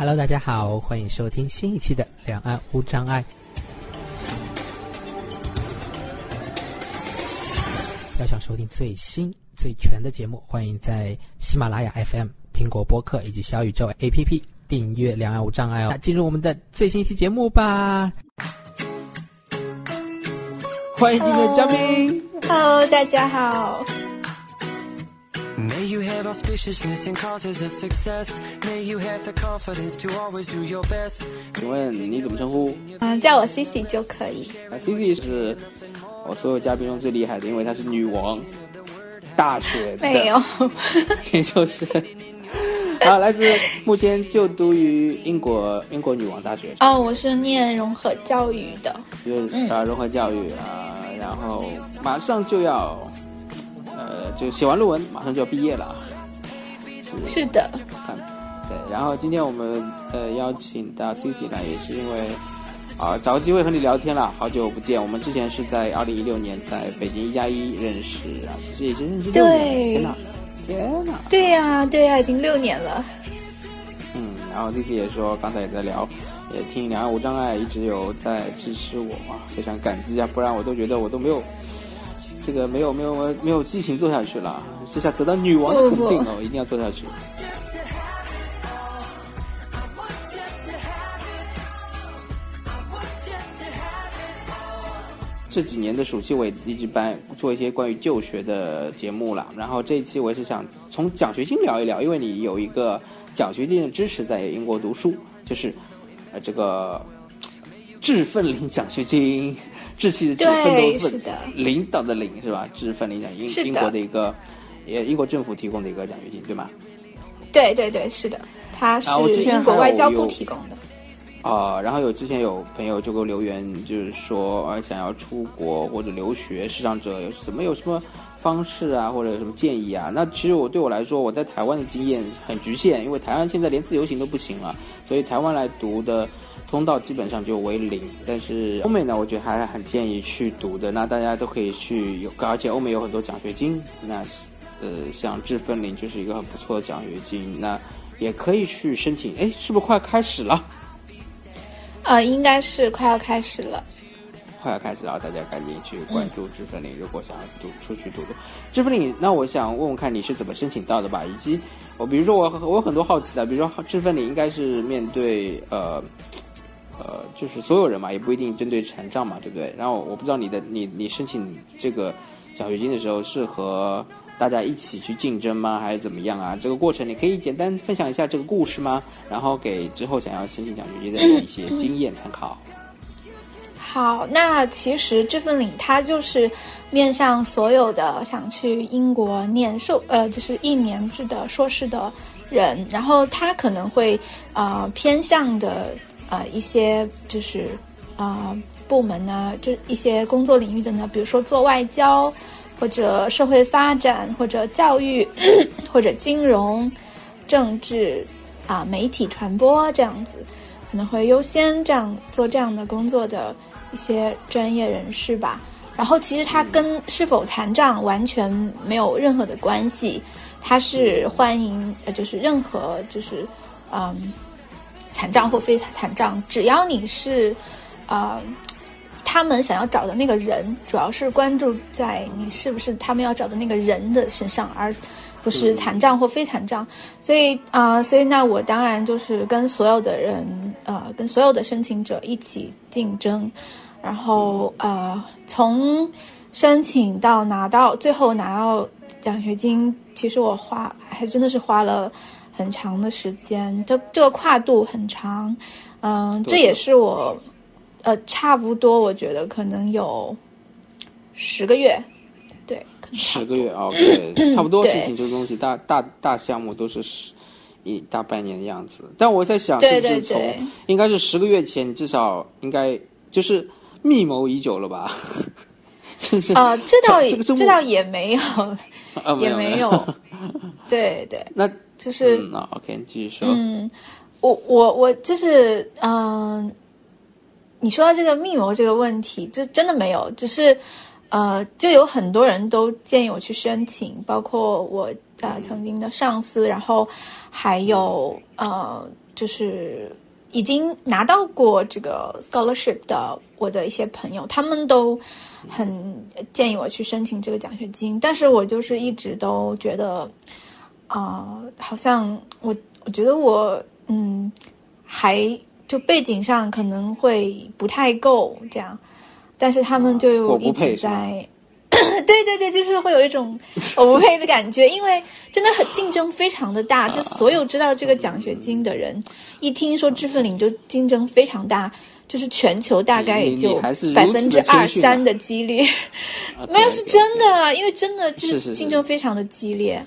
Hello，大家好，欢迎收听新一期的《两岸无障碍》。要想收听最新最全的节目，欢迎在喜马拉雅 FM、苹果播客以及小宇宙 APP 订阅《两岸无障碍》哦。那进入我们的最新一期节目吧。欢迎今天的嘉宾。Hello，大家好。May you have auspiciousness and causes of success. May you have the confidence to always do your best. 请问你怎么称呼？嗯，叫我 Cici 就可以。啊，Cici 是我所有嘉宾中最厉害的，因为她是女王，大学没有，也就是。啊，来自目前就读于英国英国女王大学，哦，我是念融合教育的。就是啊融合教育啊，然后马上就要呃就写完论文，马上就要毕业了，是是的，看对，然后今天我们呃邀请到 Cici 呢，也是因为啊、找个机会和你聊天了，好久不见。我们之前是在二零一六年在北京一加一认识啊，其实已经认识六年了，对天哪，天哪！对呀、对呀、已经六年了。嗯，然后 Cici 也说，刚才也在聊，也听两岸无障碍一直有在支持我嘛，非常感激啊，不然我都觉得我都没有。这个没有没有没有激情做下去了，这下得到女王的肯定了，我一定要做下去。这几年的暑期，我也一直办做一些关于就学的节目了。然后这一期我也是想从奖学金聊一聊，因为你有一个奖学金的支持在英国读书，就是呃这个智奋领奖学金，志气的志，对奋斗的奋领导的领是吧？志奋领奖英英国的一个也英国政府提供的一个奖学金，对吗？对对对，是的，它是英国外交部提供的。啊、然后有之前有朋友就给我留言，就是说呃想要出国或者留学，视障者有什么有什么方式啊，或者有什么建议啊？那其实我对我来说，我在台湾的经验很局限，因为台湾现在连自由行都不行了，所以台湾来读的通道基本上就为零。但是欧美呢，我觉得还是很建议去读的。那大家都可以去有，而且欧美有很多奖学金，那呃像智分领就是一个很不错的奖学金，那也可以去申请。哎，是不是快开始了？呃，应该是快要开始了。快要开始了，大家赶紧去关注知分领。如果想要读出去读读知分领，那我想问问看你是怎么申请到的吧？以及我比如说我我有很多好奇的，比如说知分领应该是面对呃呃就是所有人嘛，也不一定针对残障嘛，对不对？然后我不知道你的你你申请这个奖学金的时候是和大家一起去竞争吗？还是怎么样啊？这个过程你可以简单分享一下这个故事吗？然后给之后想要申请奖学金的一些经验参考。好，那其实这份领它就是面向所有的想去英国念硕呃，就是一年制的硕士的人，然后他可能会呃偏向的呃一些就是呃部门呢，就一些工作领域的呢，比如说做外交或者社会发展或者教育 或者金融、政治啊、媒体传播这样子。可能会优先这样做这样的工作的一些专业人士吧。然后其实它跟是否残障完全没有任何的关系，它是欢迎呃就是任何就是嗯残障或非残障，只要你是呃他们想要找的那个人，主要是关注在你是不是他们要找的那个人的身上，而不是残障或非残障。所以啊、所以那我当然就是跟所有的人，呃，跟所有的申请者一起竞争，然后呃，从申请到拿到最后拿到奖学金，其实我花还真的是花了很长的时间，这这个跨度很长，嗯、这也是我呃差不多我觉得可能有十个月，对，可能十个月啊，对，差不多事情这个东西，大大大项目都是十一大半年的样子。但我在想，对是不是从对对应该是十个月前，你至少应该就是密谋已久了吧？啊？呃，这倒这倒也没有，啊也没有，对对，那就是嗯，那 OK，你继续说。嗯，我我我就是嗯、你说到这个密谋这个问题，就真的没有，只是呃，就有很多人都建议我去申请，包括我呃曾经的上司，然后还有呃，就是已经拿到过这个 scholarship 的我的一些朋友，他们都很建议我去申请这个奖学金，但是我就是一直都觉得，啊、好像我我觉得我嗯还就背景上可能会不太够这样，但是他们就一直在。对对对，就是会有一种 我不配的感觉，因为真的很竞争非常的大，就所有知道这个奖学金的人，一听说知分领就竞争非常大，就是全球大概也就百分之二三的几率，啊 没有是真的，啊，因为真的就是竞争非常的激烈，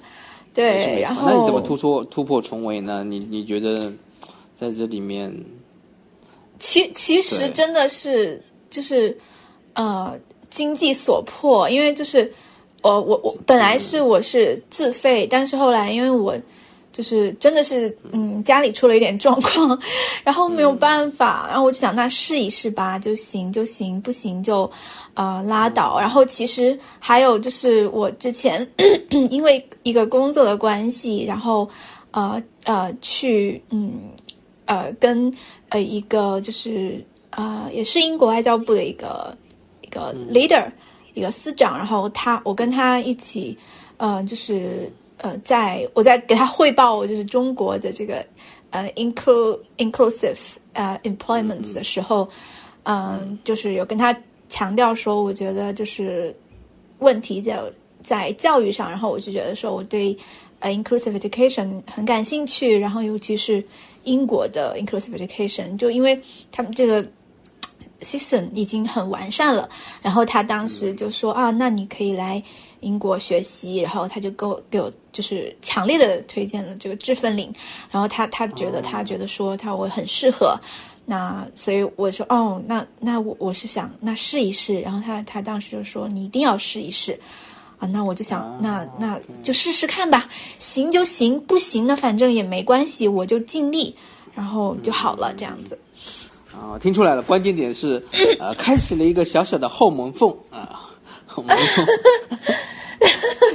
对，然后那你怎么突破突破重围呢？你你觉得在这里面，其其实真的是就是呃经济所迫，因为就是我我我本来是我是自费，但是后来因为我就是真的是嗯家里出了一点状况，然后没有办法，然后我就想那试一试吧，就行就行，不行就呃拉倒。然后其实还有就是我之前 因为一个工作的关系，然后呃呃去嗯呃跟呃一个就是呃也是英国外交部的一个一个 leader、一个司长，然后他我跟他一起呃就是呃在我在给他汇报我就是中国的这个呃 inclu inclusive 呃 employment 的时候，嗯、就是有跟他强调说，我觉得就是问题在在教育上，然后我就觉得说我对呃 inclusive education 很感兴趣，然后尤其是英国的 inclusive education，就因为他们这个 system 已经很完善了，然后他当时就说啊，那你可以来英国学习，然后他就给我给我就是强烈的推荐了这个知分领，然后他他觉得他觉得说他我很适合。那所以我说哦，那那我我是想那试一试，然后他他当时就说你一定要试一试，啊，那我就想那那就试试看吧，行就行，不行呢反正也没关系，我就尽力，然后就好了这样子。啊，听出来了，关键点是，呃，开启了一个小小的后门缝啊，后门缝，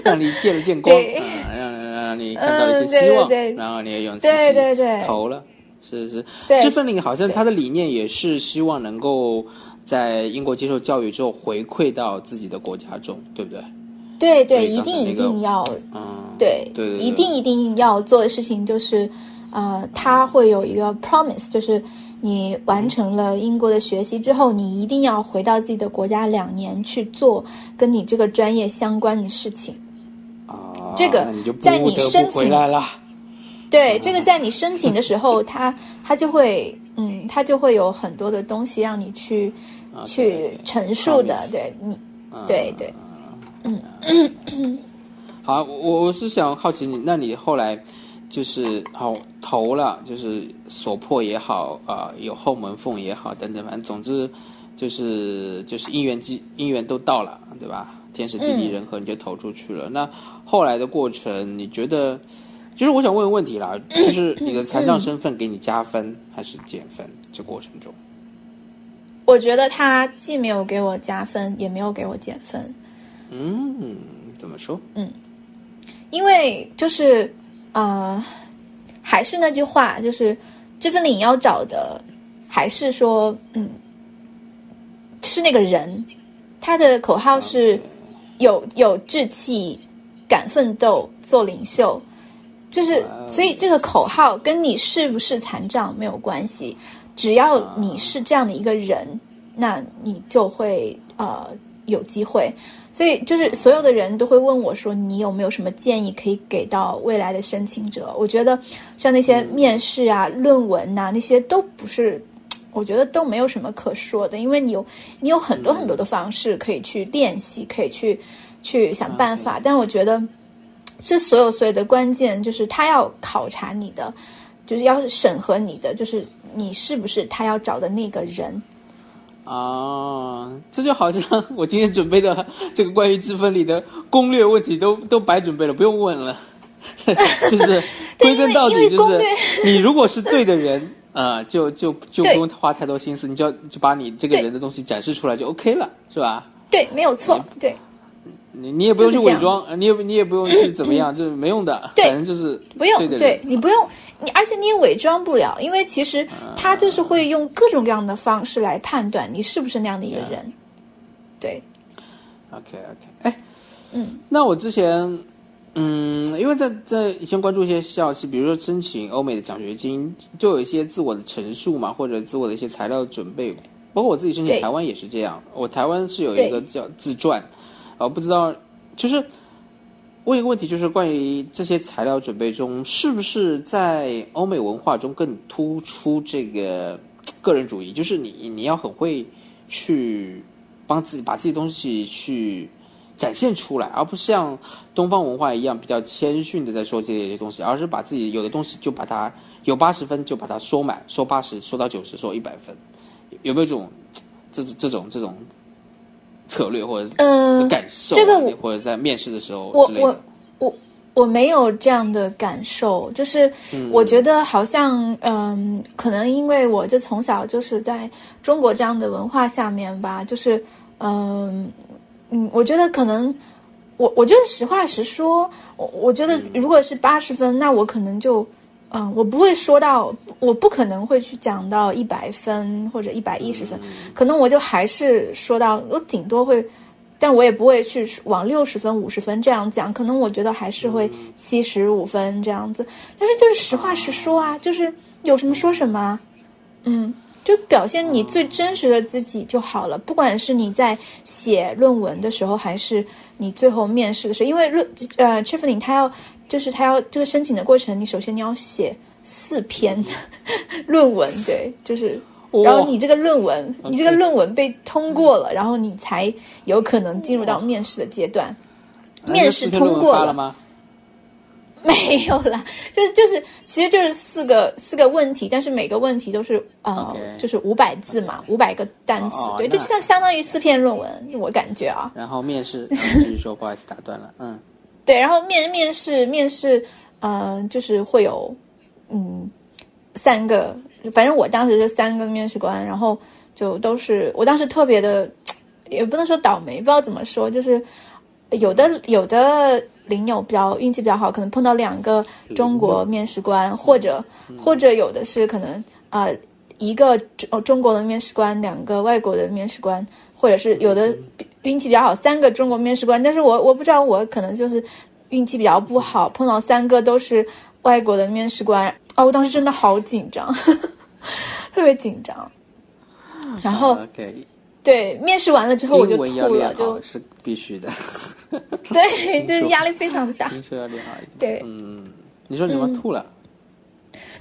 让你见了见光 让让让你看到一些希望，对对。然后你也勇气对对对。投了，是是。对。这份领好像他的理念也是希望能够在英国接受教育之后回馈到自己的国家中，对不对？对对，一定一定要嗯，对对对对。一定一定要做的事情就是，呃，他会有一个 promise，就是你完成了英国的学习之后，你一定要回到自己的国家两年去做跟你这个专业相关的事情。啊，这个在你申请来了。对，这个在你申请的时候，他他就会，嗯，他就会有很多的东西让你去啊去陈述的对你，对对嗯。好，我我是想好奇你，那你后来就是好投了，就是所破也好啊、有后门缝也好等等，反正总之就是就是姻缘机姻缘都到了，对吧？天时地利嗯人和，你就投出去了。那后来的过程，你觉得？就是我想问个问题啦，就是你的残障身份给你加分还是减分？这过程中，我觉得他既没有给我加分，也没有给我减分。嗯，怎么说？嗯因为就是呃，还是那句话，就是这份领要找的，还是说嗯，是那个人，他的口号是有有志气、敢奋斗、做领袖，就是所以这个口号跟你是不是残障没有关系，只要你是这样的一个人，那你就会呃有机会。所以就是所有的人都会问我说，你有没有什么建议可以给到未来的申请者？我觉得像那些面试啊、论文呐、那些都不是，我觉得都没有什么可说的，因为你有你有很多很多的方式可以去练习，可以去去想办法。但我觉得，这所有所有的关键就是他要考察你的，就是要审核你的，就是你是不是他要找的那个人。啊，这就好像我今天准备的这个关于积分里的攻略问题都都白准备了，不用问了。就是归根到底就是 你如果是对的人啊、就就就不用花太多心思，你就要就把你这个人的东西展示出来就 OK 了，是吧？对，没有错，对。你你也不用去伪装，呃你也你也不用去怎么样，就是没用的，对反正就是不用，对的人对你不用，你而且你也伪装不了，因为其实他就是会用各种各样的方式来判断你是不是那样的一个人。对，OK OK，哎，嗯，那我之前，嗯，因为在在以前关注一些校系，比如说申请欧美的奖学金，就有一些自我的陈述嘛，或者自我的一些材料准备，包括我自己申请台湾也是这样。我台湾是有一个叫自传，啊，不知道就是问一个问题，就是关于这些材料准备中，是不是在欧美文化中更突出这个个人主义？就是你你要很会去帮自己把自己东西去展现出来，而不像东方文化一样比较谦逊的在说这些东西，而是把自己有的东西就把它有八十分就把它说满，说八十，说到九十，说一百分，有没有这种这这种这种策略或者是嗯、感受啊、这个我或者在面试的时候我之类的我？我我没有这样的感受，就是我觉得好像嗯，可能因为我就从小就是在中国这样的文化下面吧，就是嗯嗯，我觉得可能我我就是实话实说，我我觉得如果是八十分，那我可能就嗯，我不会说到，我不可能会去讲到一百分或者一百一十分，可能我就还是说到，我顶多会。但我也不会去往六十分、五十分这样讲，可能我觉得还是会七十五分这样子。但是就是实话实说啊，就是有什么说什么啊，嗯，就表现你最真实的自己就好了。不管是你在写论文的时候，还是你最后面试的时候，因为论呃 c h i f l i n 他要就是他要这个申请的过程，你首先你要写四篇 论文，对，就是。然后你这个论文，你这个论文被通过了，然后你才有可能进入到面试的阶段。面试通过了吗？没有啦，就是就是，其实就是四个四个问题，但是每个问题都是呃 Okay 就是五百字嘛，五百个单词，对，就像相当于四篇论文，我感觉啊。然后面试，继续说，不好意思打断了，嗯，对，然后面面试面试，嗯、呃，就是会有嗯三个，反正我当时是三个面试官，然后就都是我当时特别的，也不能说倒霉，不知道怎么说，就是有的有的领友比较运气比较好，可能碰到两个中国面试官，或者或者有的是可能啊、呃、一个中中国的面试官，两个外国的面试官，或者是有的运气比较好，三个中国面试官，但是我我不知道我可能就是运气比较不好，碰到三个都是外国的面试官，哦，我当时真的好紧张，特别紧张。然后、对面试完了之后我就吐了，就是必须的，对，就是压力非常大。听说要练好一点。对嗯，你说你们吐了，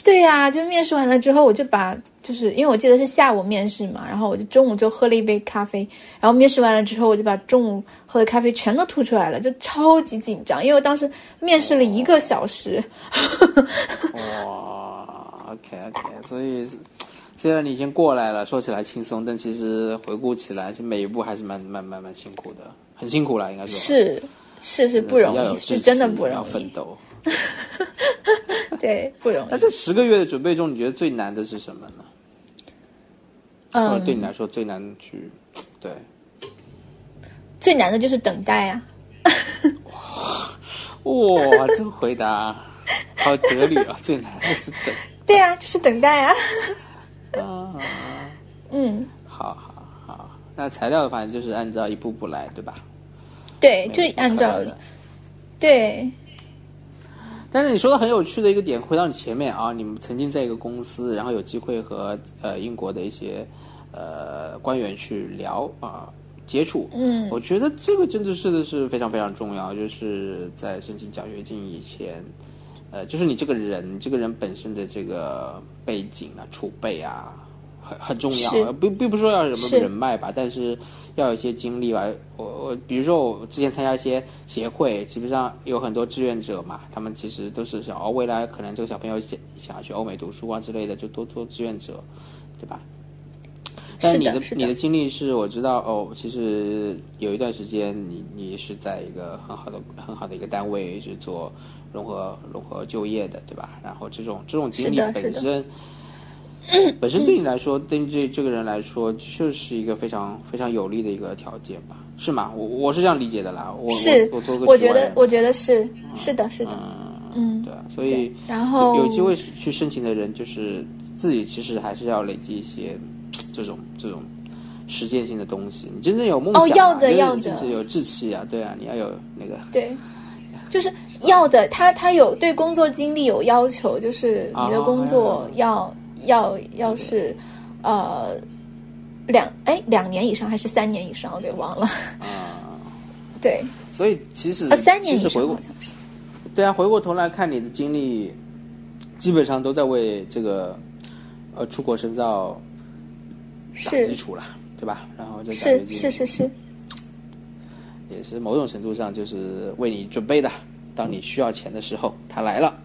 对呀、就面试完了之后，我就把就是因为我记得是下午面试嘛，然后我就中午就喝了一杯咖啡，然后面试完了之后，我就把中午喝的咖啡全都吐出来了，就超级紧张，因为我当时面试了一个小时。哇，OK OK，所以虽然你已经过来了，说起来轻松，但其实回顾起来，其实每一步还是蛮蛮蛮蛮辛苦的，很辛苦了，应该说是是是不容易，是真的不容易要奋易，斗。对，不容易。那这十个月的准备中，你觉得最难的是什么呢？或者对你嗯，来说最难去对？最难的就是等待啊。哇，这个回答好哲理啊！最难的是等 对啊，就是等待啊。啊。嗯，好好好，那材料反正就是按照一步步来，对吧？对，就按照对，但是你说的很有趣的一个点，回到你前面啊，你们曾经在一个公司，然后有机会和呃英国的一些呃官员去聊啊、接触，嗯。我觉得这个真的是的是非常非常重要，就是在申请奖学金以前，呃，就是你这个人，这个人本身的这个背景啊、储备啊，很很重要并并不是说要什么人脉吧，但是要有一些经历吧。我我比如说我之前参加一些协会，基本上有很多志愿者嘛，他们其实都是想哦，未来可能这个小朋友想想要去欧美读书啊之类的，就多做志愿者，对吧？但你是的的你的经历是我知道哦，其实有一段时间你你是在一个很好的很好的一个单位是做融合融合就业的，对吧？然后这种这种经历本是身本身对你来说，对这这个人来说，就是一个非常非常有利的一个条件吧？是吗？我我是这样理解的啦。我是我我做个我觉得我觉得是是的，是的，嗯嗯对啊，所以然后有机会去申请的人，就是自己其实还是要累积一些这种这种实践性的东西。你真正有梦想、啊，哦要的就是要的就是有志气啊，对啊，你要有那个对，就是要的，他他有对工作经历有要求，就是你的哦工作要、要要是呃两哎两年以上还是三年以上，我给忘了。啊、对，所以其实呃三年以上其实回过好像是。对啊，回过头来看你的经历，基本上都在为这个呃出国深造打基是础了，对吧？然后这奖是是是是，也是某种程度上就是为你准备的。当你需要钱的时候，他来了。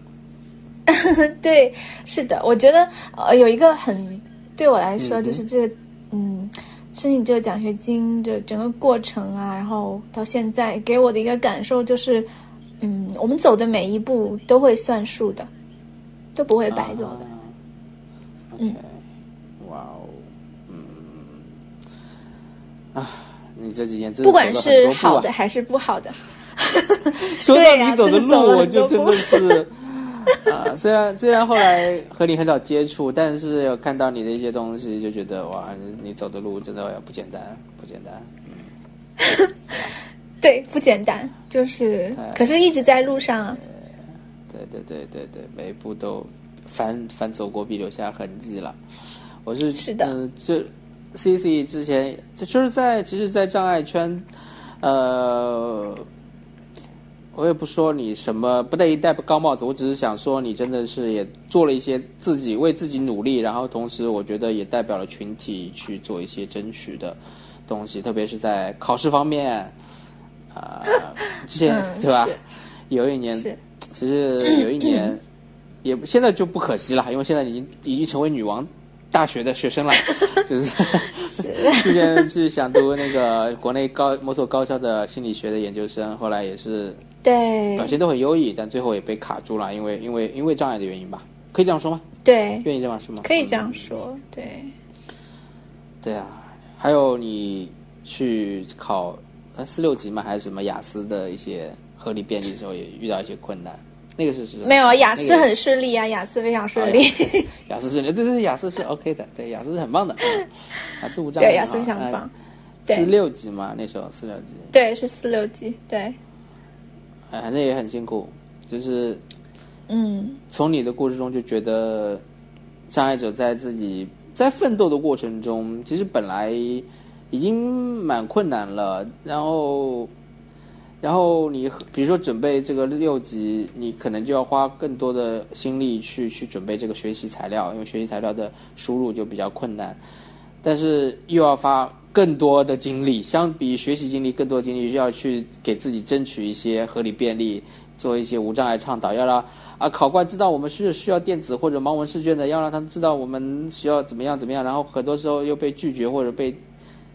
对，是的，我觉得呃有一个很对我来说就是这个嗯申请这个奖学金的整个过程啊，然后到现在给我的一个感受就是，嗯，我们走的每一步都会算数的，都不会白走的。啊。嗯。哇哦，嗯，啊，你这几年真的不管是好的还是不好的，说到对呀你走的路，我就真的是 啊，虽然虽然后来和你很少接触，但是有看到你的一些东西，就觉得哇，你你走的路真的不简单，不简单。对，不简单，就是哎可是一直在路上啊。对对对对对，每一步都反反走过必留下痕迹了。我是是的嗯、就 C C 之前就就是在其实，在障碍圈，呃，我也不说你什么不带一戴高帽子，我只是想说你真的是也做了一些自己为自己努力，然后同时我觉得也代表了群体去做一些争取的东西，特别是在考试方面，啊、之前、嗯对吧？有一年其实 有一年，也现在就不可惜了，因为现在已经已经成为女王大学的学生了，就是 之前是想读那个国内高某所高校的心理学的研究生，后来也是对表现都很优异，但最后也被卡住了，因为因为因为障碍的原因吧，可以这样说吗？对，愿意这样说吗？可以这样说，对。对啊，还有你去考呃四六级嘛，还是什么雅思的一些合理便利的时候，也遇到一些困难。那个是是没有啊，雅思很顺利啊，雅思非常顺利。雅思是对对对，雅思是 OK 的，对，雅思是很棒的，嗯雅思无障碍对，啊，雅思非常棒。四对六级嘛，那时候四六级，对，是四六级。对，哎，反正也很辛苦，就是嗯，从你的故事中就觉得，障碍者在自己在奋斗的过程中，其实本来已经蛮困难了，然后，然后你比如说准备这个六级，你可能就要花更多的心力去去准备这个学习材料，因为学习材料的输入就比较困难，但是又要花更多的精力，相比学习精力更多精力，要去给自己争取一些合理便利，做一些无障碍倡导，要让啊考官知道我们是需要电子或者盲文试卷的，要让他们知道我们需要怎么样怎么样，然后很多时候又被拒绝或者被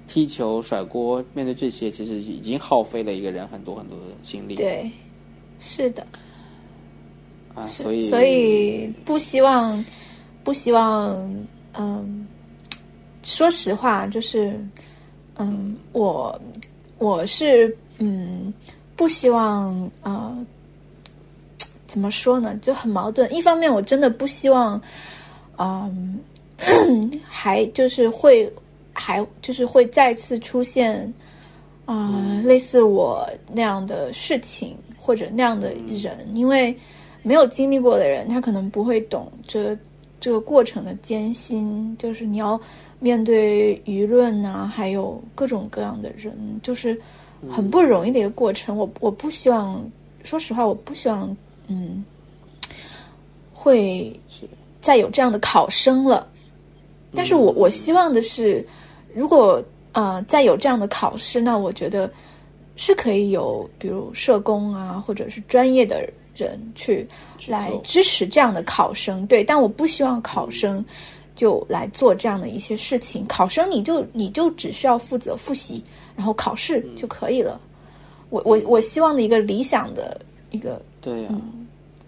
踢球甩锅，面对这些其实已经耗费了一个人很多很多的精力。对，是的，啊，所以所以不希望，不希望，嗯，说实话，就是，嗯，我我是嗯不希望呃，怎么说呢，就很矛盾。一方面，我真的不希望，嗯，还就是会还就是会再次出现。啊、类似我那样的事情或者那样的人，因为没有经历过的人，他可能不会懂这这个过程的艰辛，就是你要面对舆论啊，还有各种各样的人，就是很不容易的一个过程。我我不希望，说实话，我不希望，嗯，会再有这样的考生了。但是我我希望的是，如果呃再有这样的考试，那我觉得是可以有，比如社工啊，或者是专业的人去去来支持这样的考生。对，但我不希望考生就来做这样的一些事情。考生你就你就只需要负责复习，然后考试就可以了。我我我希望的一个理想的一个对呀、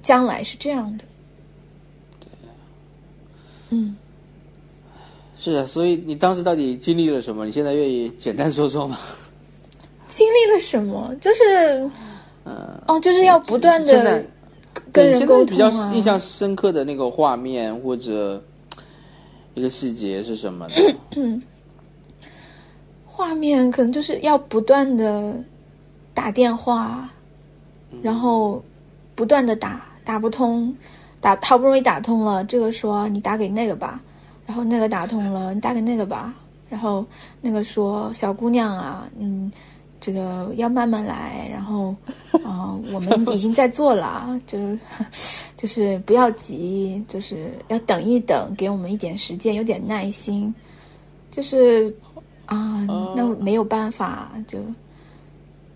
将来是这样的。对嗯。是啊，所以你当时到底经历了什么？你现在愿意简单说说吗？经历了什么？就是，嗯，哦，就是要不断的跟对，人沟通现在比较啊。印象深刻的那个画面或者一个细节是什么呢？画面可能就是要不断的打电话，然后不断的打，打不通，打好不容易打通了，这个说你打给那个吧，然后那个打通了，你打给那个吧，然后那个说小姑娘啊，嗯，这个要慢慢来，然后啊、呃我们已经在做了，就是 就是不要急，就是要等一等，给我们一点时间，有点耐心，就是啊，那没有办法，就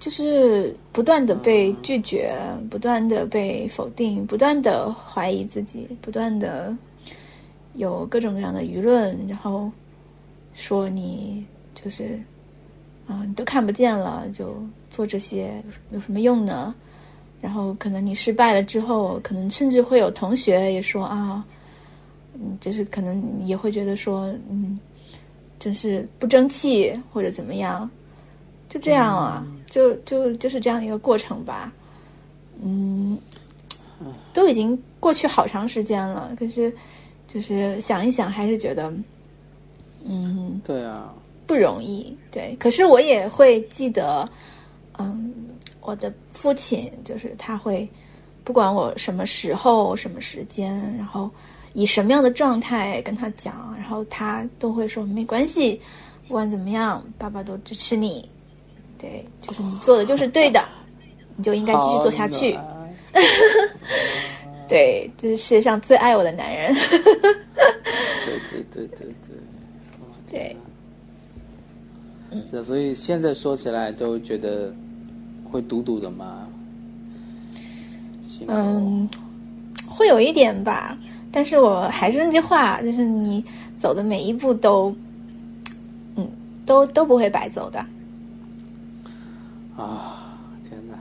就是不断的被拒绝，不断的被否定，不断的怀疑自己，不断的有各种各样的舆论，然后说你就是啊，你都看不见了，就做这些有什么用呢？然后可能你失败了之后，可能甚至会有同学也说啊，嗯，就是可能也会觉得说，嗯，真是不争气或者怎么样，就这样啊，就就就是这样一个过程吧。嗯，都已经过去好长时间了，可是就是想一想，还是觉得，嗯，对啊，不容易。对，可是我也会记得，嗯，我的父亲就是他会，不管我什么时候、什么时间，然后以什么样的状态跟他讲，然后他都会说没关系，不管怎么样，爸爸都支持你。对，就是你做的就是对的，你就应该继续做下去。对，这是世界上最爱我的男人。对对对对对。对，是啊，所以现在说起来都觉得会堵堵的嘛。嗯，会有一点吧，但是我还是那句话，就是你走的每一步都，嗯，都都不会白走的。啊，天哪！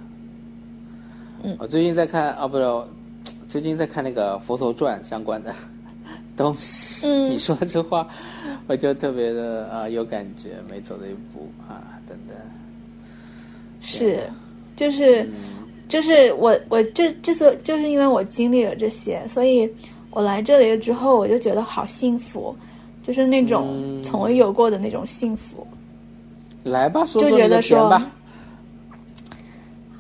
嗯我最近在看啊，不是，最近在看那个《佛头传》相关的 东西。嗯你说这话，我就特别的啊有感觉，每走的一步啊等等。是，就是就是我我这之所就是因为我经历了这些，所以我来这里了之后，我就觉得好幸福，就是那种嗯从未有过的那种幸福。来吧，说就说你的觉得说甜吧。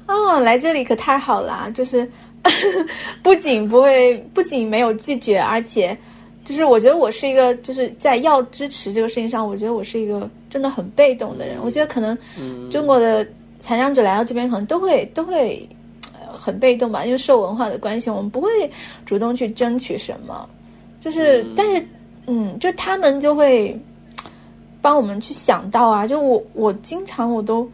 哦，来这里可太好啦！就是 不仅不会，不仅没有拒绝，而且就是我觉得我是一个，就是在要支持这个事情上，我觉得我是一个真的很被动的人。我觉得可能嗯中国的残障者来到这边，可能都会都会、呃、很被动吧，因为受文化的关系，我们不会主动去争取什么。就是，但是，嗯，就他们就会帮我们去想到啊。就我我经常我都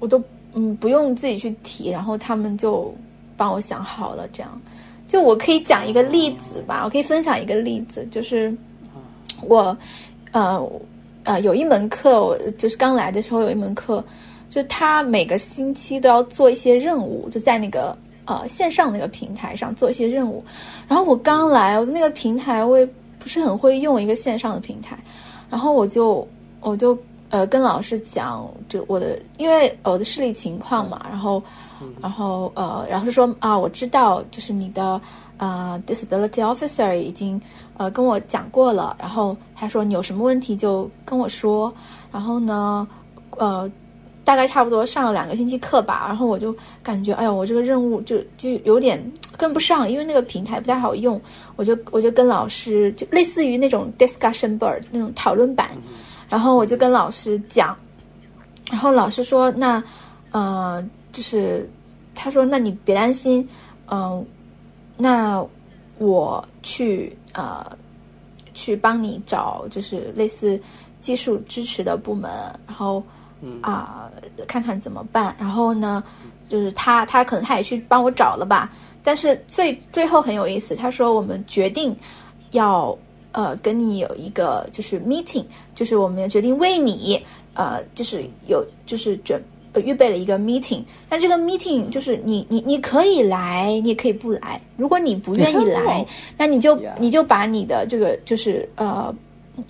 我都嗯不用自己去提，然后他们就帮我想好了。这样，就我可以讲一个例子吧，我可以分享一个例子，就是我呃呃有一门课，我就是刚来的时候有一门课，就他每个星期都要做一些任务，就在那个呃线上那个平台上做一些任务。然后我刚来，我的那个平台我也不是很会用一个线上的平台，然后我就我就呃跟老师讲，就我的因为我的视力情况嘛，然后然后呃然后就说啊我知道，就是你的呃 disability officer 已经呃跟我讲过了，然后他说你有什么问题就跟我说，然后呢呃。大概差不多上了两个星期课吧，然后我就感觉，哎呦，我这个任务就就有点跟不上，因为那个平台不太好用。我就我就跟老师，就类似于那种 discussion board 那种讨论板，然后我就跟老师讲，然后老师说，那呃，就是他说，那你别担心，嗯、那我去呃去帮你找，就是类似技术支持的部门，然后。啊、看看怎么办。然后呢，就是他他可能他也去帮我找了吧。但是最最后很有意思，他说我们决定要呃跟你有一个就是 meeting，就是我们决定为你呃就是有就是准。呃，预备了一个 meeting，但这个 meeting 就是你你你可以来，你也可以不来。如果你不愿意 来，那你就你就把你的这个就是呃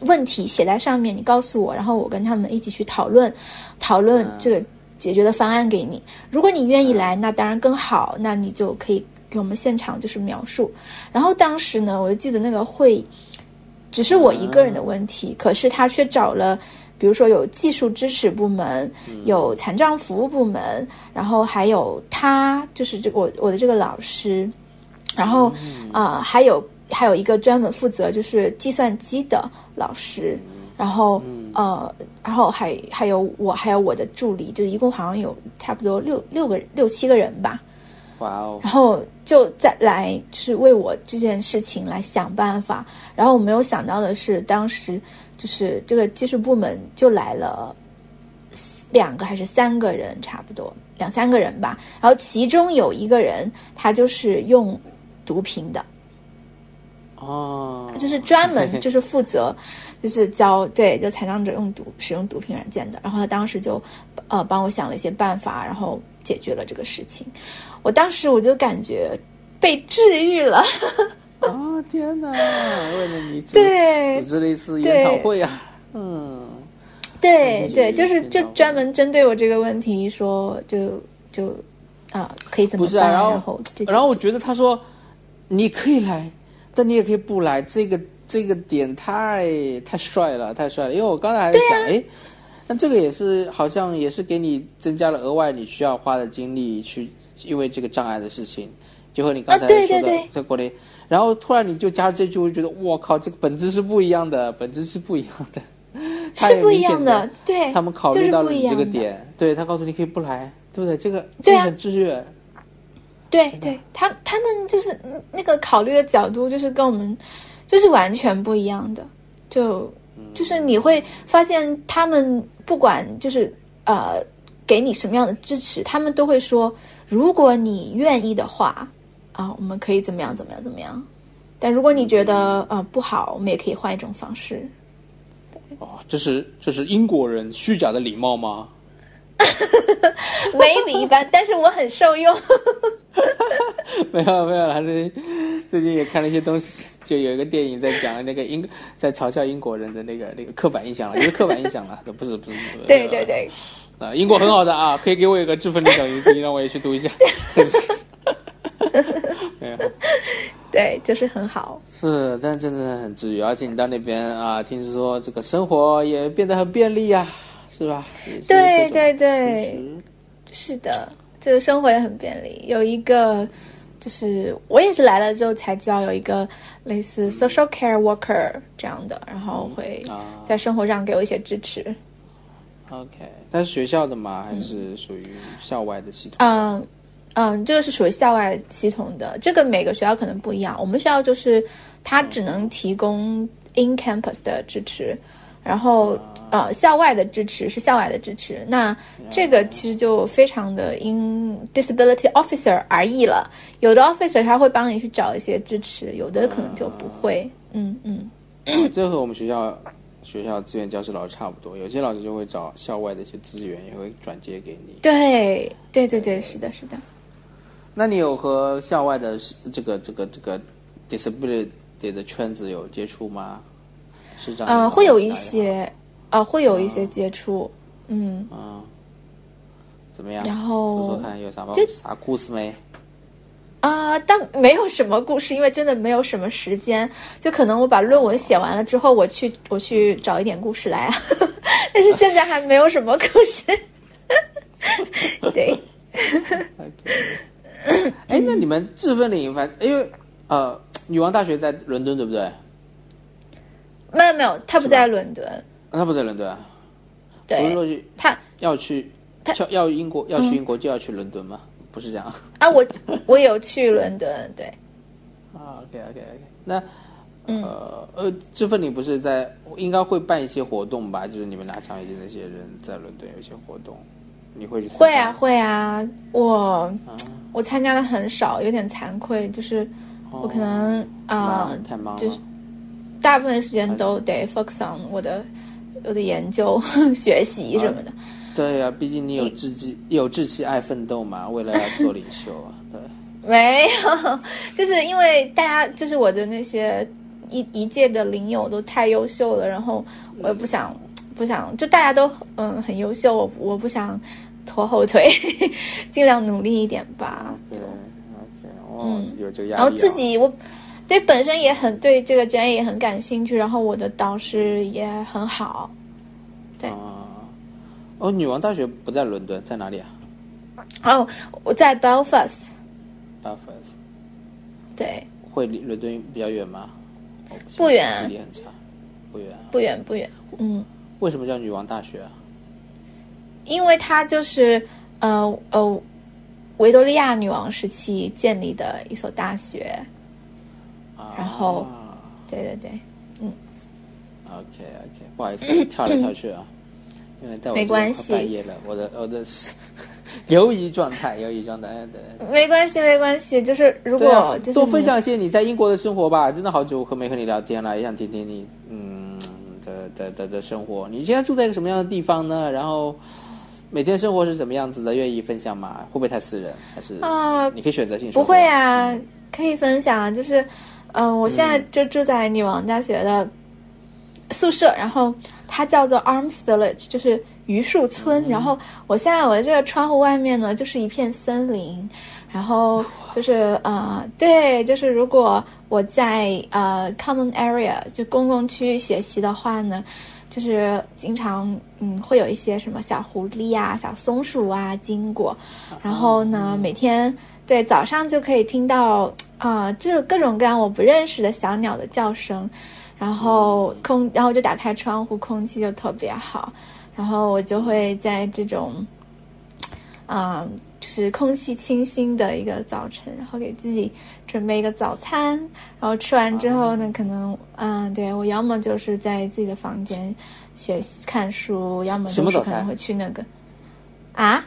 问题写在上面，你告诉我，然后我跟他们一起去讨论，讨论这个解决的方案给你。如果你愿意来，那当然更好，那你就可以给我们现场就是描述。然后当时呢，我就记得那个会只是我一个人的问题，可是他却找了。比如说有技术支持部门，有残障服务部门，然后还有他就是这个我我的这个老师，然后啊还有还有一个专门负责就是计算机的老师，然后呃然后还还有我还有我的助理，就一共好像有差不多六六个六七个人吧。哇哦！然后就再来就是为我这件事情来想办法，然后我没有想到的是当时。就是这个技术部门就来了两个还是三个人，差不多两三个人吧。然后其中有一个人，他就是用毒品的，哦，就是专门就是负责就是教对就残障者用毒使用毒品软件的。然后他当时就呃帮我想了一些办法，然后解决了这个事情。我当时我就感觉被治愈了。啊天哪！为了你对组织了一次研讨会啊，嗯，对对，就是就专门针对我这个问题说，就就啊可以怎么办？然后然后我觉得他说你可以来，但你也可以不来，这个这个点太太帅了，太帅了。因为我刚才还在想，哎，那这个也是好像也是给你增加了额外你需要花的精力去，因为这个障碍的事情，就和你刚才说的在国内。然后突然你就加了这句，我就觉得我靠，这个本质是不一样的，本质是不一样的，是不一样的。对，他们考虑到了你这个点，对他告诉你可以不来，对不对？这个这个很治愈。对对，他他们就是那个考虑的角度，就是跟我们就是完全不一样的。就就是你会发现，他们不管就是呃给你什么样的支持，他们都会说，如果你愿意的话。啊，我们可以怎么样？怎么样？怎么样？但如果你觉得啊不好，我们也可以换一种方式。哦，这是这是英国人虚假的礼貌吗？没比一般，但是我很受用。没有没有，还是最近也看了一些东西，就有一个电影在讲那个英，在嘲笑英国人的那个那个刻板印象了，也是刻板印象了，不是不是。对对对。啊，英国很好的啊，可以给我一个智分的小游戏，让我也去读一下。没有，对，就是很好。是，但真的很治愈，而且你到那边啊，听说这个生活也变得很便利呀，是吧？对对对，是的，这个生活也很便利。有一个，就是我也是来了之后才知道有一个类似 social care worker 这样的，然后会在生活上给我一些支持。OK，它是学校的吗？还是属于校外的系统？嗯。嗯，这个是属于校外系统的，这个每个学校可能不一样。我们学校就是它只能提供 in campus 的支持，然后呃校外的支持是校外的支持。那这个其实就非常的因 disability officer 而异了。有的 officer 他会帮你去找一些支持，有的可能就不会。嗯嗯，这和我们学校学校资源教师老师差不多，有些老师就会找校外的一些资源，也会转接给你。对对对对，是的，是的。那你有和校外的这个这个这个 disability 的圈子有接触吗？是这样。呃，会有一些，啊，会有一些接触，嗯。嗯。怎么样？然后说说看有啥啥故事没？啊，但没有什么故事，因为真的没有什么时间。就可能我把论文写完了之后，我去我去找一点故事来啊。但是现在还没有什么故事。对。哎，那你们智分领反，因为呃，女王大学在伦敦，对不对？没有没有，他不在伦敦。他不在伦敦啊。对。他要去，他要英国，要去英国就要去伦敦吗？不是这样。啊，我我有去伦敦，对。啊，OK OK OK，那呃呃，智分领不是在应该会办一些活动吧？就是你们拿奖学金那些人在伦敦有一些活动。你会去？会啊，会啊，我我参加的很少，有点惭愧，就是我可能啊，太忙，就是大部分时间都得 focus on 我的我的研究、学习什么的。对呀，毕竟你有志气，有志气爱奋斗嘛，为了要做领袖啊。对，没有，就是因为大家就是我的那些一一届的领友都太优秀了，然后我也不想。不想，就大家都嗯很优秀，我我不想拖后腿，尽量努力一点吧。对，OK，哦，嗯有这个压力、啊。然后自己我对本身也很对这个专业也很感兴趣，然后我的导师也很好。对啊，哦，女王大学不在伦敦，在哪里啊哦，我在 Belfast，？Belfast 对，会离伦敦比较远吗？不远距离很差，不远啊。不远不远，嗯，为什么叫女王大学啊？因为它就是呃呃维多利亚女王时期建立的一所大学。啊然后对对对，嗯 OK OK，不好意思，跳来跳去啊，因为在我这边没关系半夜了，我的我的是 游移状态，游移状态，对。没关系没关系，就是如果就是多分享一些你在英国的生活吧，真的好久和没和你聊天了，也想听听你嗯的的的的生活。你现在住在一个什么样的地方呢？然后每天生活是什么样子的？愿意分享吗？会不会太私人？还是啊你可以选择性说？不会，啊，可以分享啊，就是，嗯、我现在就住在女王大学的宿舍，然后它叫做 Arms Village，就是榆树村。然后我现在我的这个窗户外面呢，就是一片森林。然后就是呃，对，就是如果我在呃 common area 就公共区域学习的话呢，就是经常嗯会有一些什么小狐狸啊、小松鼠啊经过，然后呢每天对早上就可以听到啊、就是各种各样我不认识的小鸟的叫声，然后空然后就打开窗户，空气就特别好，然后我就会在这种啊、就是空气清新的一个早晨，然后给自己准备一个早餐，然后吃完之后呢，可能嗯，对我要么就是在自己的房间学习看书，要么就是可能会去那个啊，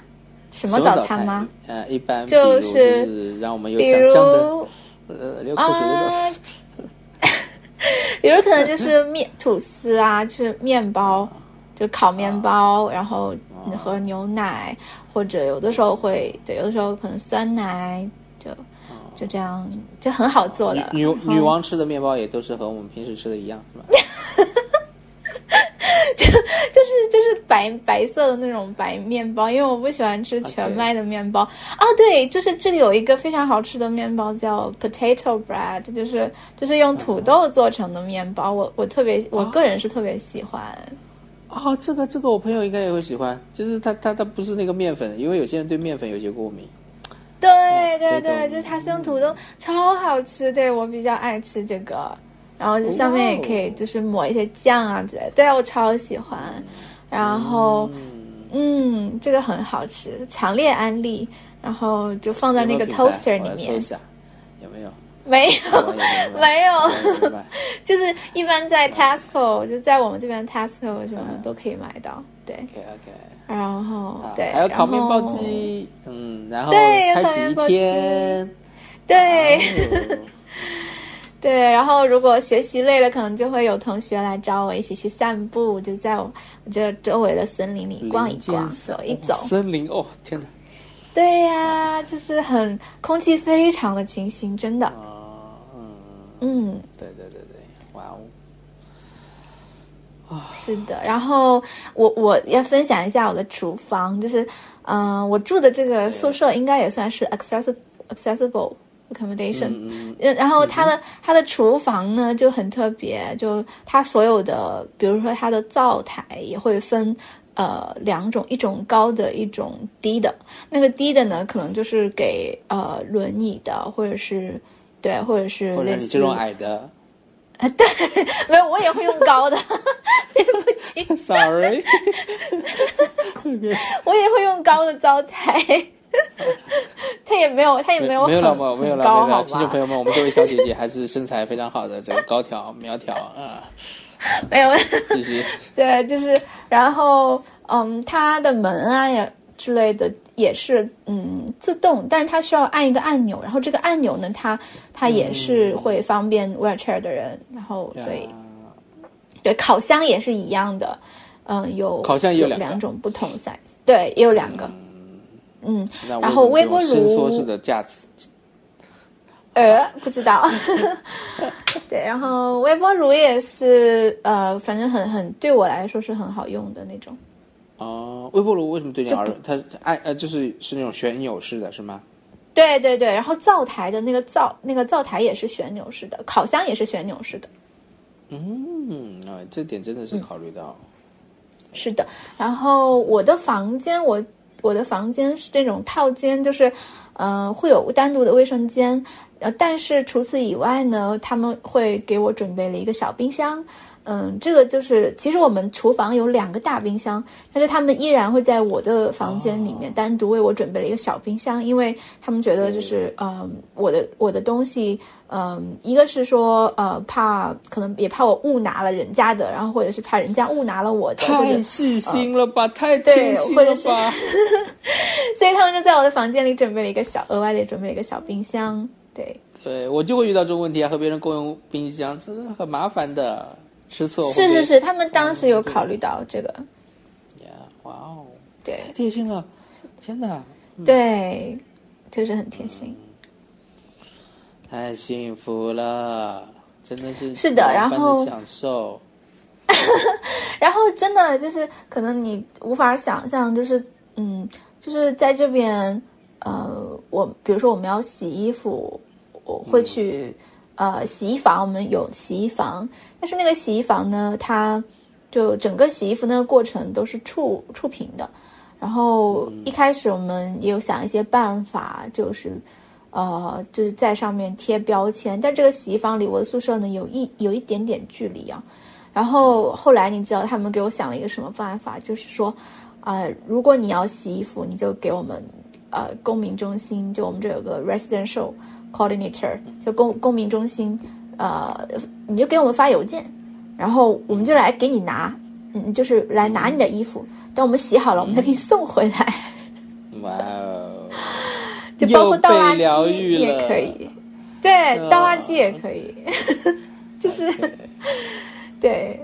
什么早餐吗？？呃，一般就是让我们有比想象的如呃流口水的早餐。啊，比如可能就是面吐司啊，就是面包，就烤面包，然后和牛奶，或者有的时候会对，有的时候可能酸奶，就就这样，就很好做的。女女王吃的面包也都是和我们平时吃的一样，是吧？就是就是白白色的那种白面包，因为我不喜欢吃全麦的面包。啊，对，就是这里有一个非常好吃的面包叫 potato bread，就是就是用土豆做成的面包，我我特别我个人是特别喜欢。哦，这个这个我朋友应该也会喜欢，就是它它它不是那个面粉，因为有些人对面粉有些过敏。对对对，就是它是用土豆，超好吃。对我比较爱吃这个，然后就上面也可以就是抹一些酱啊之类的。对啊，我超喜欢。然后，嗯，这个很好吃，强烈安利。然后就放在那个 toaster 里面，我来搜一下，有没有？没有没有，就是一般在 Tesco，就在我们这边 Tesco 什么都可以买到。对，OK OK。然后对，还有烤面包机，嗯，然后对开启一天，对。对，然后如果学习累了，可能就会有同学来找我一起去散步，就在我我这周围的森林里逛一逛，走一走。森林哦，天哪！对呀、就是很空气非常的清新，真的。啊，嗯，嗯，对对对对，哇哦，是的。然后我我要分享一下我的厨房，就是嗯、呃我住的这个宿舍应该也算是 accessible accessible accommodation。嗯然然后它的、它的厨房呢就很特别，就它所有的，比如说它的灶台也会分呃两种，一种高的，一种低的。那个低的呢，可能就是给呃轮椅的，或者是对，或者是或者你这种矮的啊，对，没有，我也会用高的，对不起，，sorry，我也会用高的灶台。它也没有，他也没有没有了很吗？没有了，没有了，听众朋？友们，我们这位小姐姐还是身材非常好的，这个高挑苗条啊，没有，问题。对，就是，然后，嗯，它的门啊也之类的也是嗯自动，但是它需要按一个按钮，然后这个按钮呢，它它也是会方便 wheelchair 的人，然后所以对烤箱也是一样的，嗯，有烤箱也有两个两种不同 size，对，也有两个，嗯，那然后微波这种伸缩炉式的架子，呃，不知道。对，然后微波炉也是，呃，反正很很对我来说是很好用的那种。哦，微波炉为什么对你而它是按呃就是是那种旋钮式的是吗？对对对，然后灶台的那个灶那个灶台也是旋钮式的，烤箱也是旋钮式的。嗯，啊，这点真的是考虑到。是的，然后我的房间，我我的房间是这种套间，就是，呃，会有单独的卫生间，呃，但是除此以外呢，他们会给我准备了一个小冰箱，嗯，这个就是其实我们厨房有两个大冰箱，但是他们依然会在我的房间里面单独为我准备了一个小冰箱，因为他们觉得就是，嗯，我的我的东西。嗯，一个是说，呃，怕可能也怕我误拿了人家的，然后或者是怕人家误拿了我的，太细心了吧，太对贴心或者是了吧。所以他们就在我的房间里准备了一个小额外的准备了一个小冰箱。对，对我就会遇到这种问题啊，和别人共用冰箱，这是很麻烦的。吃错是是是，他们当时有考虑到这个，呀，哇哦，对。太贴心了，天哪，对，就是很贴心。太幸福了，真的是是的然后享受。然后真的就是可能你无法想象，就是嗯，就是在这边，呃，我比如说我们要洗衣服，我会去、呃洗衣房，我们有洗衣房，但是那个洗衣房呢，它就整个洗衣服那个过程都是触触屏的。然后一开始我们也有想一些办法，就是呃，就是在上面贴标签，但这个洗衣房离我的宿舍呢有一有一点点距离啊。然后后来你知道他们给我想了一个什么办法，就是说，呃，如果你要洗衣服，你就给我们呃公民中心，就我们这有个 residential coordinator，就公公民中心，呃，你就给我们发邮件，然后我们就来给你拿，嗯，就是来拿你的衣服，等我们洗好了，我们再给你送回来，哇哦，就包括倒垃圾也可以，对，倒垃圾也可以，就是 对。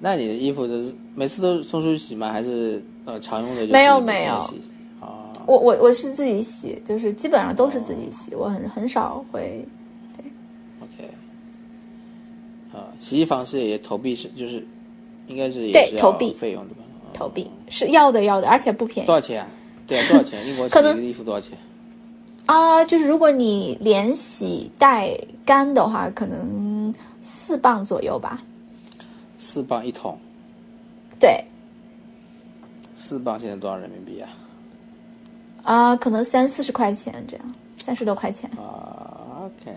那你的衣服都是每次都送出去洗吗？还是呃常用的就没有没有？我我我是自己洗，就是基本上都是自己洗，我很很少会 OK，啊，洗衣房是也投币是就是应该是也是投币费用的吧？啊投币，是要的要的，而且不便宜多少钱啊？对啊，多少钱？英国洗一个衣服多少钱？啊。就是如果你连洗带干的话，可能四磅左右吧。四磅一桶，对四磅现在多少人民币啊？啊，可能三四十块钱这样，三十多块钱。啊，OK，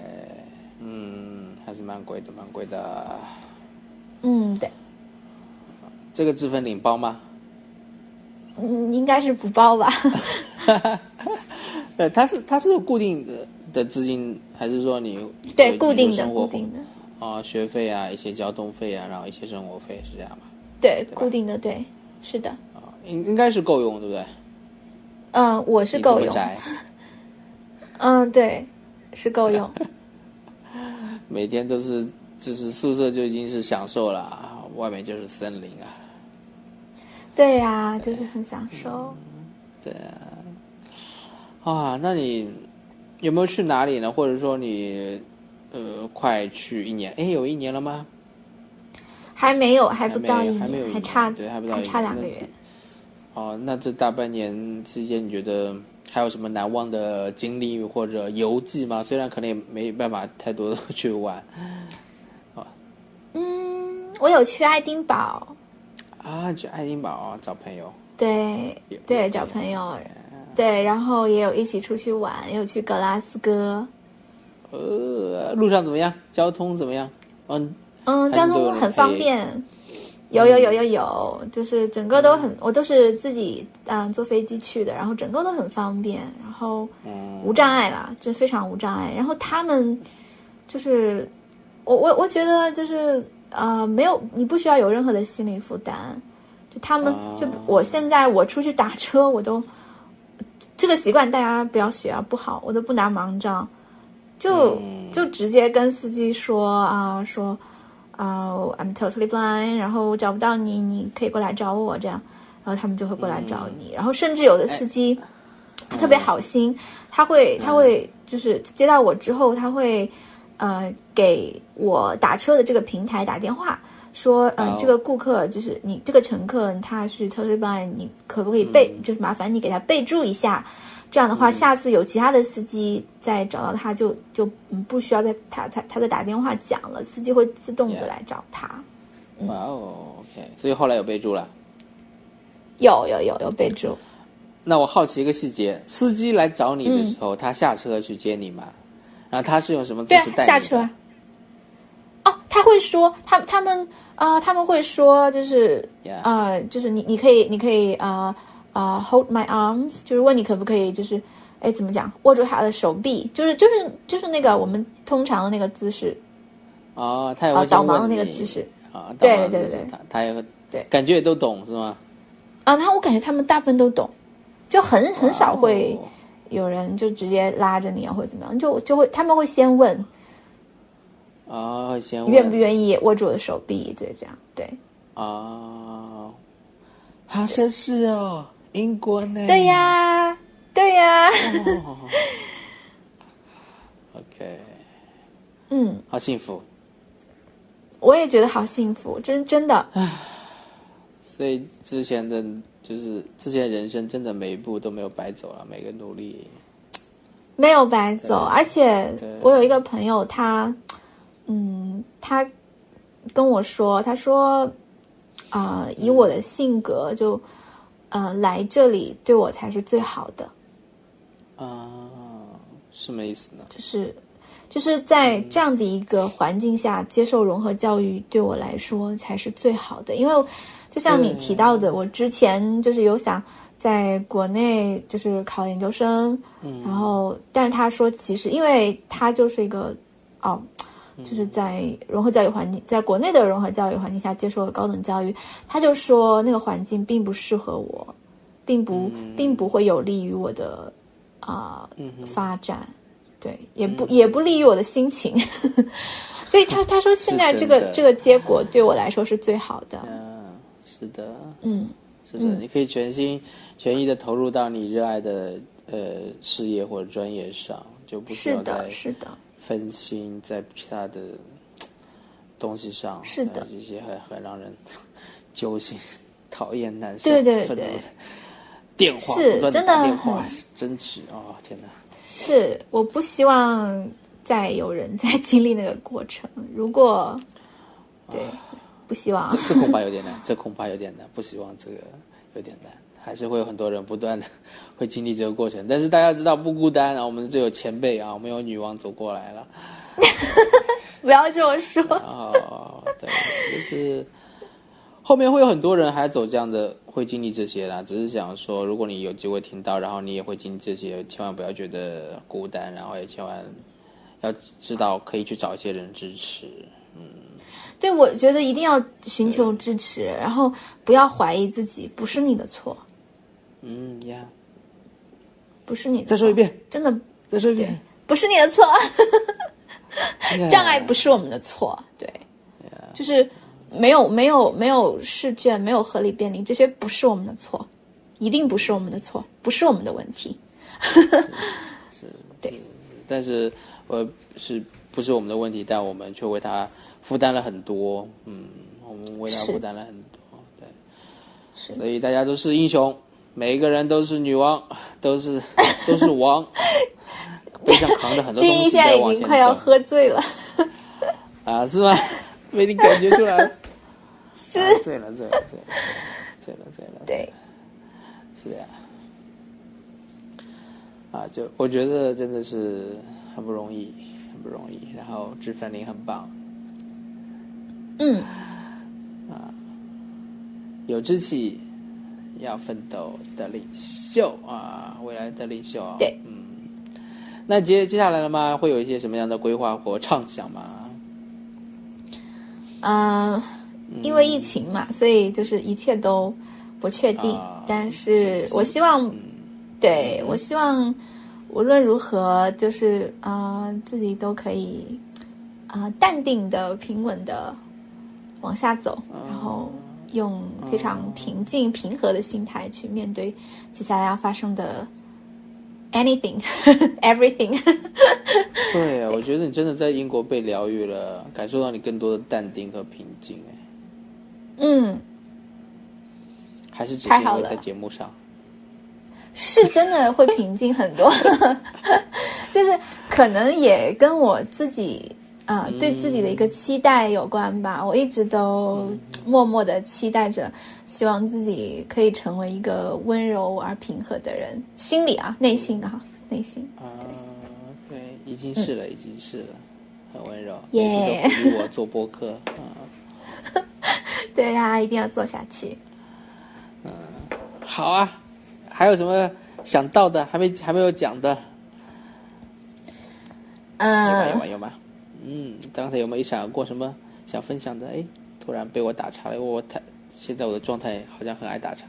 嗯，还是蛮贵的，蛮贵的。嗯，对，这个自分领包吗？嗯，应该是不包吧？对，它是它是固定的的资金，还是说你对，固定的，固定的，啊，学费啊，一些交通费啊，然后一些生活费是这样吧？对，固定的，对，是的。啊，应应该是够用，对不对？嗯，我是够用。嗯，对，是够用。每天都是就是宿舍就已经是享受了，外面就是森林啊。对呀、就是很享受。对啊，啊，那你有没有去哪里呢？或者说你呃，快去一年？哎，有一年了吗？还没有，还不到一年，还差对还不到一差两个月。哦，那这大半年期间，你觉得还有什么难忘的经历或者游记吗？虽然可能也没办法太多的 去玩嗯，我有去爱丁堡，啊，去爱丁堡啊找朋友，对有对，找朋友，对，然后也有一起出去玩，也有去格拉斯哥。呃，路上怎么样？交通怎么样？嗯，嗯，交通很方便。有有有有有，就是整个都很，我都是自己嗯坐飞机去的，然后整个都很方便，然后嗯。无障碍啦，这非常无障碍。然后他们就是我我我觉得就是呃没有你不需要有任何的心理负担，就他们啊就我现在我出去打车我都这个习惯大家不要学啊不好，我都不拿盲杖，就、嗯。就直接跟司机说啊说。啊、i m totally blind，然后我找不到你，你可以过来找我，这样，然后他们就会过来找你，然后甚至有的司机、他特别好心，他会他会就是接到我之后，他会呃给我打车的这个平台打电话。说，嗯、哦。这个顾客就是你这个乘客，他是 totally blind，你可不可以备，就是麻烦你给他备注一下，这样的话，下次有其他的司机再找到他就就嗯不需要再他他他再打电话讲了，司机会自动的来找他。哇哦，OK，所以后来有备注了。有有有有备注，那我好奇一个细节，司机来找你的时候，他下车去接你吗？然后他是用什么姿势带你的？下车啊。哦，他会说，他他们啊、他们会说，就是啊、就是你你可以你可以啊啊、hold my arms，就是问你可不可以就是哎怎么讲，握住他的手臂，就是就是就是那个我们通常的那个姿势哦，他也啊、导盲的那个姿势啊，对对对对他他也会对感觉也都懂是吗？啊。那我感觉他们大部分都懂，就很很少会哦有人就直接拉着你啊或者怎么样，就就会他们会先问哦，会先问愿不愿意握住我的手臂，对这样对。哦，好绅士哦，英国呢？对呀，对呀，哦 OK，嗯，好幸福。我也觉得好幸福，真真的，所以之前的，就是之前人生真的每一步都没有白走了，每个努力。没有白走。而且我有一个朋友，他，嗯，他跟我说，他说，啊、以我的性格就，呃，来这里对我才是最好的，啊，什么意思呢？就是。就是在这样的一个环境下接受融合教育，对我来说才是最好的。因为就像你提到的，我之前就是有想在国内就是考研究生，嗯然后但是他说其实因为他就是一个哦，就是在融合教育环境，在国内的融合教育环境下接受了高等教育，他就说那个环境并不适合我，并不、并不会有利于我的啊、发展。对，也不、也不利于我的心情，所以他 他说现在这个这个结果对我来说是最好的，嗯，是的，嗯，是的，你可以全心全意的投入到你热爱的呃事业或者专业上，就不需是要再的，是的，分心在其他的东西上，是的。这些很很让人揪心、讨厌、难受、对对对。电话，真的打电话很，争取哦，天哪！是我不希望再有人再经历那个过程，如果对，不希望。这，这恐怕有点难，这恐怕有点难，不希望这个有点难，还是会有很多人不断的 会经历这个过程。但是大家知道不孤单啊，我们这有前辈啊，我们有女王走过来了。不要这么说，哦，对，就是后面会有很多人还走这样的，会经历这些啦。只是想说，如果你有机会听到，然后你也会经历这些，千万不要觉得孤单，然后也千万要知道可以去找一些人支持。嗯对我觉得一定要寻求支持，然后不要怀疑自己，不是你的错，嗯呀，不是你的错，再说一遍，真的。再说一遍，不是你的错。障碍不是我们的错，对，就是没有没有没有试卷，没有合理便利，这些不是我们的错，一定不是我们的错，不是我们的问题。是，对。但是呃是不是我们的问题？但我们却为他负担了很多，嗯，我们为他负担了很多，对，是。所以大家都是英雄，每一个人都是女王，都是 都是王，背上扛着很多东西毅现在已经快要喝醉了，啊，是吗？被你感觉出来了，是，啊醉了，醉了，醉了，醉了，醉了，对，是呀、啊，就我觉得真的是很不容易，很不容易。然后脂粉林很棒，嗯，啊有志气，要奋斗的领袖啊，未来的领袖啊。对，嗯。那接接下来了吗？会有一些什么样的规划或畅想吗？嗯，因为疫情嘛，所以就是一切都不确定，啊但是我希望，对我希望无论如何，就是啊、呃自己都可以啊、呃淡定的、平稳的往下走，然后用非常平静、平和的心态去面对接下来要发生的 anything everything。对啊，我觉得你真的在英国被疗愈了，感受到你更多的淡定和平静。哎，嗯，还是只是因为在节目上。是真的会平静很多，就是可能也跟我自己啊、呃对自己的一个期待有关吧。我一直都默默的期待着，希望自己可以成为一个温柔而平和的人，心里啊，内心啊，内心。啊，对，已经是了，已经是了，很温柔，耶我做播客啊。对呀、一定要做下去。好啊，还有什么想到的还没还没有讲的？有吗？有嗯吗？有吗？嗯，刚才有没有想过什么想分享的？哎，突然被我打岔了，因为我太现在我的状态好像很爱打岔。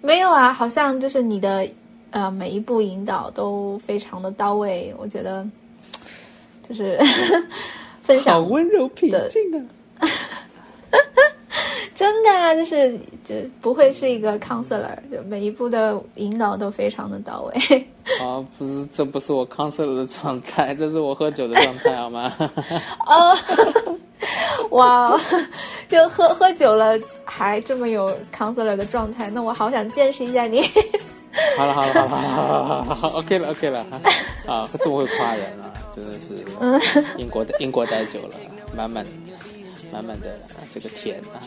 没有啊，好像就是你的呃每一步引导都非常的到位，我觉得就是 分享好温柔平静啊！真的啊，就是就不会是一个 counselor，就每一步的引导都非常的到位。啊，不是，这不是我 counselor 的状态，这是我喝酒的状态，好吗？哦，哇哦，就喝喝酒了还这么有 counselor 的状态，那我好想见识一下你。好了好了好了好了好了好了，OK 了 OK 了啊，这么会夸人啊，真的是英国的英国待久了，满满满满的啊这个甜啊。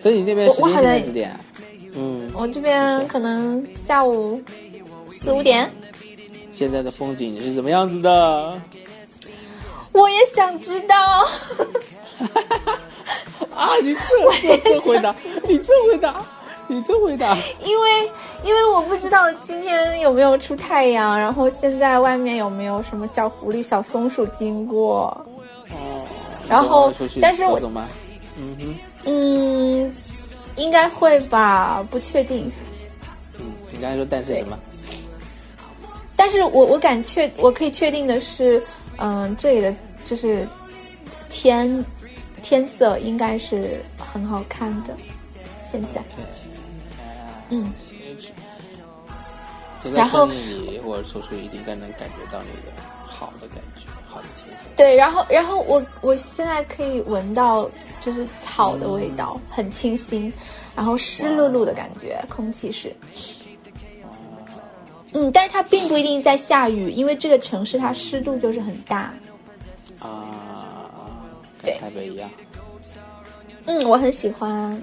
所以你那边时间现在几点啊？嗯，我这边可能下午四五点，现在的风景是什么样子的？我也想知道。啊，你这这这回答，你这回答，你这回答，因为因为我不知道今天有没有出太阳，然后现在外面有没有什么小狐狸、小松鼠经过。哦，然后但是我？嗯哼，嗯，应该会吧，不确定。嗯，你刚才说但是什么？但是我我敢确，我可以确定的是，嗯、这里的就是天天色应该是很好看的。现在，嗯，走在然后森林里或者出去，一定该能感觉到那个好的感觉，好的天色。对，然后然后我我现在可以闻到就是草的味道，很清新，然后湿漉漉的感觉，空气是。嗯，但是它并不一定在下雨，因为这个城市它湿度就是很大。啊，对跟台北一样。嗯，我很喜欢。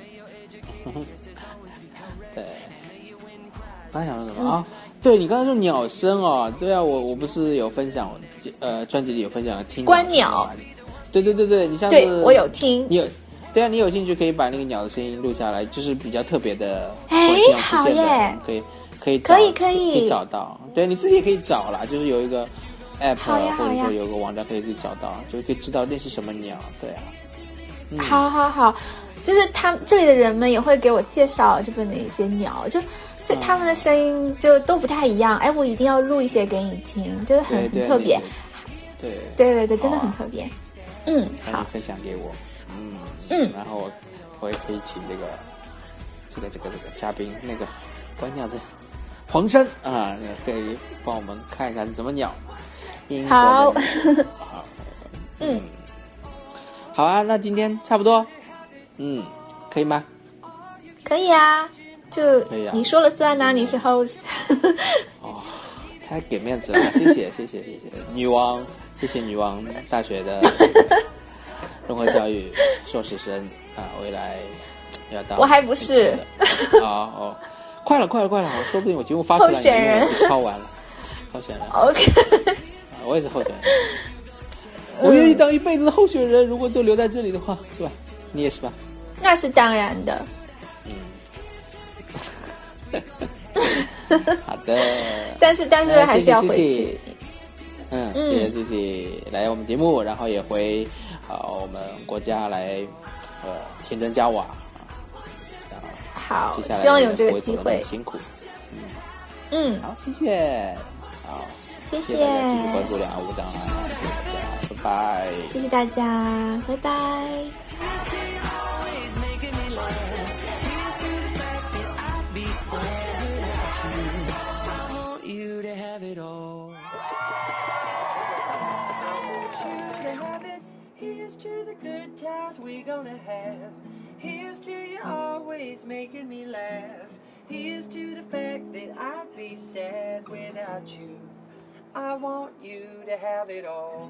对，刚才想说什么啊？对你刚才说鸟声哦，对啊，我我不是有分享，呃，专辑里有分享听观鸟。对对对对，你上次对我有听你有。对啊，你有兴趣可以把那个鸟的声音录下来，就是比较特别的，哎好耶，可以可以可以可以找到。对，你自己也可以找啦，就是有一个 app 或者说有个网站可以自己找到，就可以知道那是什么鸟。对啊，嗯好好好，就是他们这里的人们也会给我介绍这边的一些鸟，就就嗯他们的声音就都不太一样。哎，我一定要录一些给你听，就是很很特别。对，对对对对，真的很特别。嗯，好。分享给我。嗯嗯。然后我我也可以请这个这个这个这个嘉宾那个观鸟的黄山啊，那个可以帮我们看一下是什么鸟。英国好。好，嗯，好啊，那今天差不多，嗯，可以吗？可以啊，就你说了算呐、你是 host。哦，太给面子了，谢谢谢谢谢谢。女王，谢谢女王大学的 融合教育硕士生啊，未来要当我还不是。啊哦哦，快了快了快了，说不定我节目发出来，候选人抄完了，候选人，啊 OK，我也是候选人，我愿意当一辈子的候选人，如果都留在这里的话，是吧？你也是吧？那是当然的。嗯。好的，但是但是呃还是要回去。嗯，嗯谢谢自己来我们节目，然后也回呃我们国家来呃添砖加瓦啊，好接下，来希望有这个机会。辛苦。嗯，好，谢谢，好，谢谢谢大家继续关注两岸无障碍，谢谢大家，拜拜。谢谢大家，拜拜。Here's to the good times we're gonna have. Here's to you always making me laugh. Here's to the fact that I'd be sad without you. I want you to have it all.